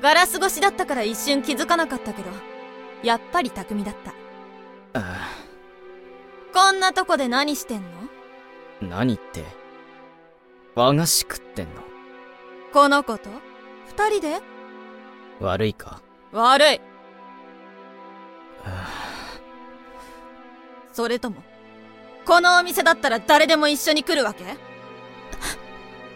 ガラス越しだったから一瞬気づかなかったけど、やっぱり匠だった。あこんなとこで何してんの？あ何って和菓子食ってんの？この子と？二人で？悪いか？悪い。あ。それとも、このお店だったら誰でも一緒に来るわけ？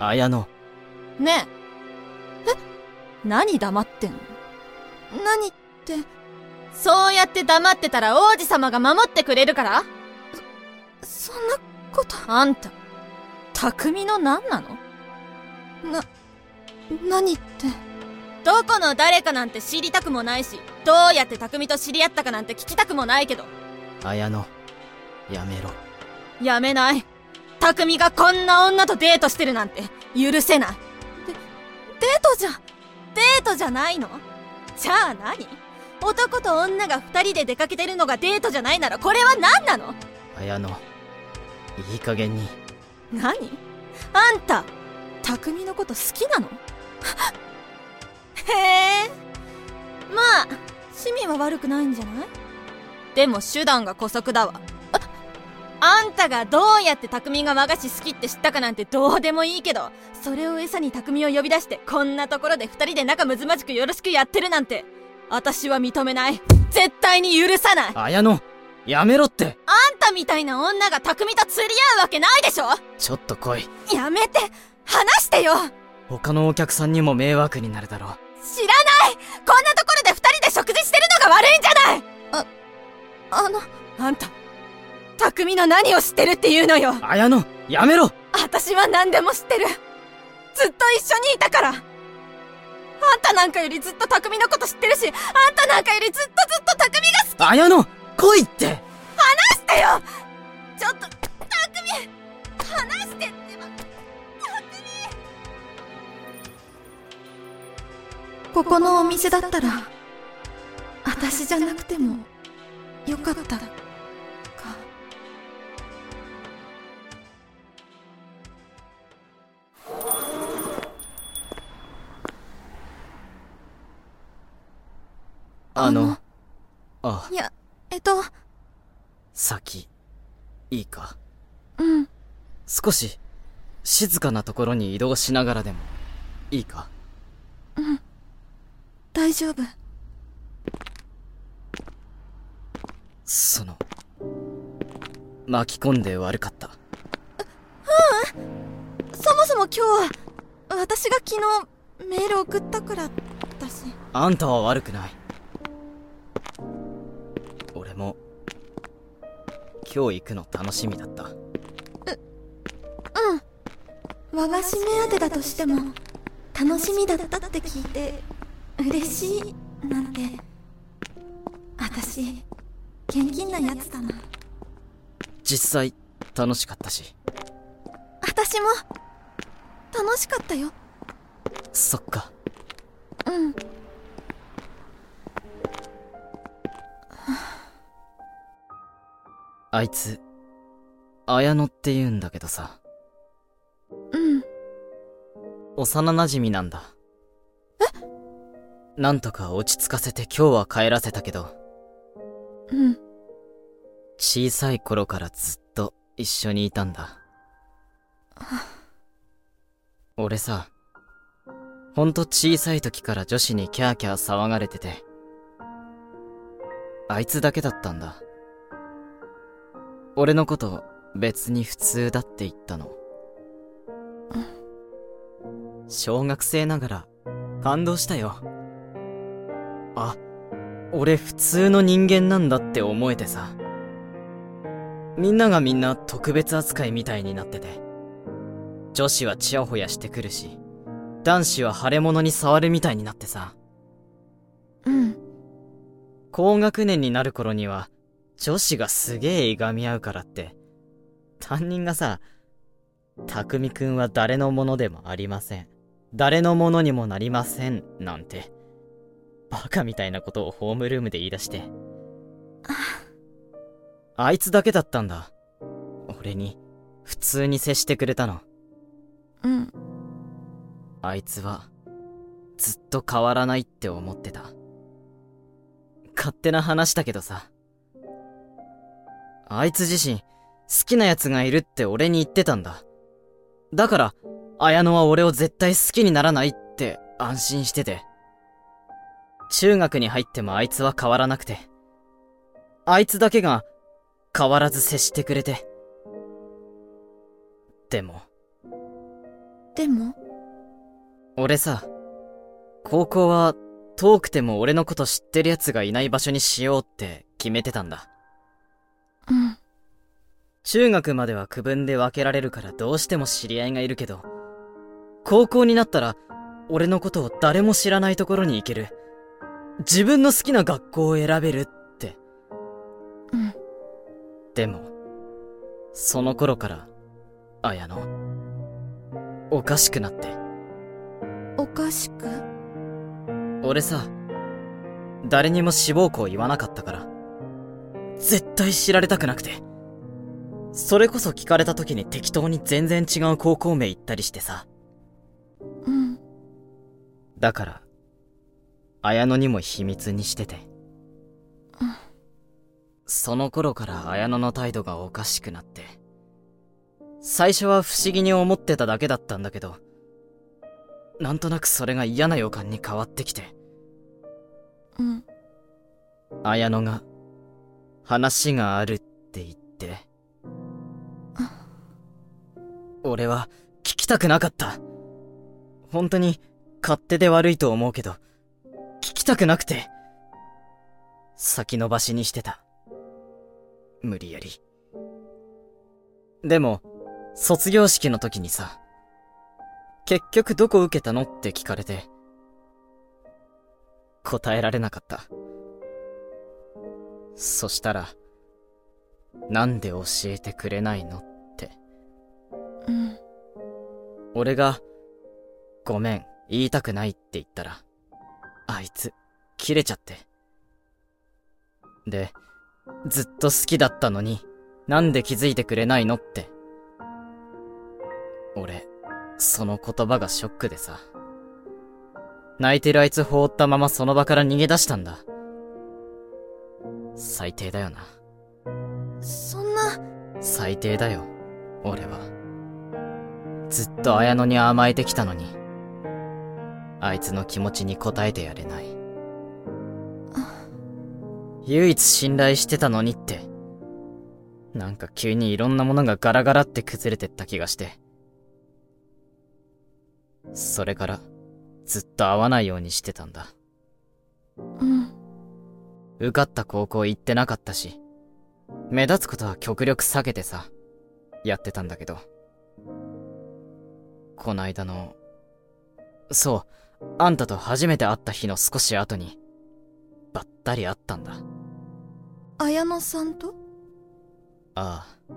あ綾乃。ねえ。え何黙ってんの？何って？そうやって黙ってたら王子様が守ってくれるから？そ、そんなこと。あんた、匠の何なの？な、何って？どこの誰かなんて知りたくもないし、どうやって匠と知り合ったかなんて聞きたくもないけど、綾乃やめろやめない。匠がこんな女とデートしてるなんて許せない。で、デートじゃ、デートじゃないの？じゃあ何？男と女が二人で出かけてるのがデートじゃないならこれは何なの？綾乃いい加減に。何？あんた、匠のこと好きなの？へえ。まあ、趣味は悪くないんじゃない？でも手段が姑息だわ。ああんたがどうやって匠が和菓子好きって知ったかなんてどうでもいいけど、それを餌に匠を呼び出してこんなところで二人で仲睦まじくよろしくやってるなんて、私は認めない。絶対に許さない。綾乃やめろって。あんたみたいな女が匠と釣り合うわけないでしょ。ちょっと来い。やめて。話してよ。他のお客さんにも迷惑になるだろう。知らない。こんなところで二人で食事してるのが悪いんじゃない。あ、あの、あんた、匠の何を知ってるっていうのよ。綾乃やめろ。私は何でも知ってる。ずっと一緒にいたから。あんたなんかよりずっと匠のこと知ってるし、あんたなんかよりずっとずっと匠が好綾乃来いって。きしてよ。ちょっと、匠話してってば、匠。ここのお店だったら、私じゃなくても、よかったあのあいや、えっと、先いいか？うん。少し静かなところに移動しながらでもいいか？大丈夫。その巻き込んで悪かったそもそも今日は、私が昨日、メール送ったからだし。あんたは悪くない俺も今日行くの楽しみだった和菓子目当てだとしても、楽しみだったって聞いて、嬉しい、なんて。私、現金なやつだな。実際楽しかったし私も、楽しかったよ。そっかうん。あいつ綾乃って言うんだけどさ。うん。幼馴染なんだ。え？なんとか落ち着かせて今日は帰らせたけど。うん。小さい頃からずっと一緒にいたんだ。俺さほんと小さい時から女子にキャーキャー騒がれててあいつだけだったんだ俺のこと別に普通だって言ったの。小学生ながら感動したよ。あ俺普通の人間なんだって思えてさ。みんながみんな特別扱いみたいになってて。女子はチヤホヤしてくるし男子は腫れ物に触るみたいになってさ。うん。高学年になる頃には女子がすげえいがみ合うからって。担任がさ匠くんは誰のものでもありません。誰のものにもなりませんなんて。バカみたいなことをホームルームで言い出して。あ。いつだけだったんだ。俺に普通に接してくれたの。うん。あいつはずっと変わらないって思ってた。勝手な話だけどさ。あいつ自身、好きな奴がいるって俺に言ってたんだ。だから、綾乃は俺を絶対好きにならないって安心してて。中学に入ってもあいつは変わらなくて。あいつだけが変わらず接してくれて。でも。でも？俺さ、高校は遠くても俺のこと知ってる奴がいない場所にしようって決めてたんだ。うん。中学までは区分で分けられるからどうしても知り合いがいるけど、高校になったら俺のことを誰も知らないところに行ける。自分の好きな学校を選べるって。うん。でも、その頃から、綾乃、おかしくなって。おかしく？俺さ、誰にも志望校言わなかったから、絶対知られたくなくて。それこそ聞かれた時に適当に全然違う高校名言ったりしてさ。うん。だから、綾乃にも秘密にしてて。うん。その頃から綾乃の態度がおかしくなって。最初は不思議に思ってただけだったんだけど、なんとなくそれが嫌な予感に変わってきて。うん。綾乃が、話があるって言って。俺は、聞きたくなかった。本当に、勝手で悪いと思うけど、聞きたくなくて、先延ばしにしてた。無理やり。でも、卒業式の時にさ、結局どこ受けたのって聞かれて、答えられなかった。そしたら、なんで教えてくれないのって。うん。俺が、ごめん、言いたくないって言ったら、あいつ、切れちゃって。で、ずっと好きだったのに、なんで気づいてくれないのって。俺、その言葉がショックでさ。泣いてるあいつ放ったままその場から逃げ出したんだ。最低だよな。そんな。最低だよ、俺は。ずっと綾乃に甘えてきたのに、あいつの気持ちに応えてやれない。唯一信頼してたのにって、なんか急にいろんなものがガラガラって崩れてった気がして。それから、ずっと会わないようにしてたんだ。うん。受かった高校行ってなかったし、目立つことは極力避けてさ、やってたんだけど。こないだの、そう、あんたと初めて会った日の少し後に、ばったり会ったんだ。綾乃さんと？ああ。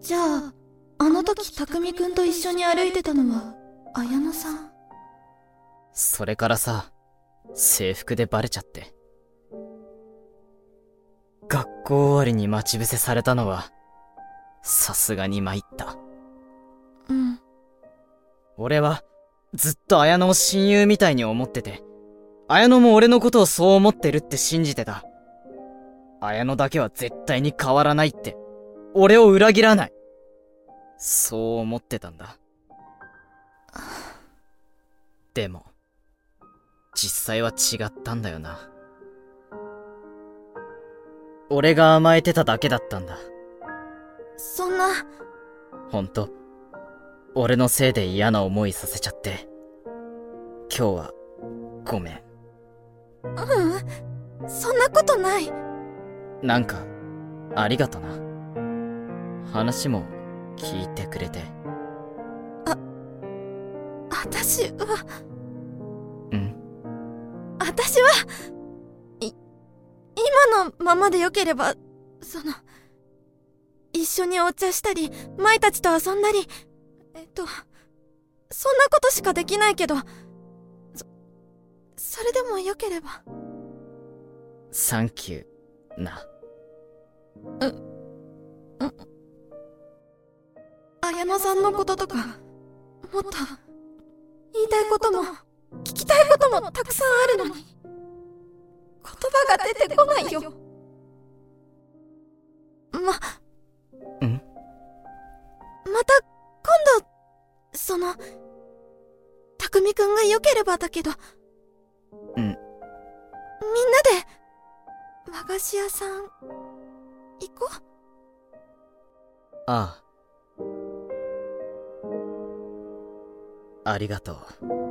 じゃあ、あの時匠くんと一緒に歩いてたのは、綾乃さん？それからさ、制服でバレちゃって。学校終わりに待ち伏せされたのは、さすがに参った。うん。俺は、ずっと綾乃を親友みたいに思ってて、綾乃も俺のことをそう思ってるって信じてた。綾乃だけは絶対に変わらないって、俺を裏切らない。そう思ってたんだ。でも、実際は違ったんだよな。俺が甘えてただけだったんだ。そんな。ほんと、俺のせいで嫌な思いさせちゃって。今日は、ごめん。ううん、そんなことない。なんか、ありがとな。話も聞いてくれて。あ、私は。うん私は、のままでよければ、その、一緒にお茶したり、舞たちと遊んだり、えっと、そんなことしかできないけど、そ、それでもよければ。サンキュー、な。う、う、綾乃さんのこととか、もっと、言いたいことも、聞きたいこともたくさんあるのに、言葉が出てこないよ。ま、ん？また、今度、その、たくみくんが良ければだけど、うんみんなで、和菓子屋さん、行こう。ああ。ありがとう。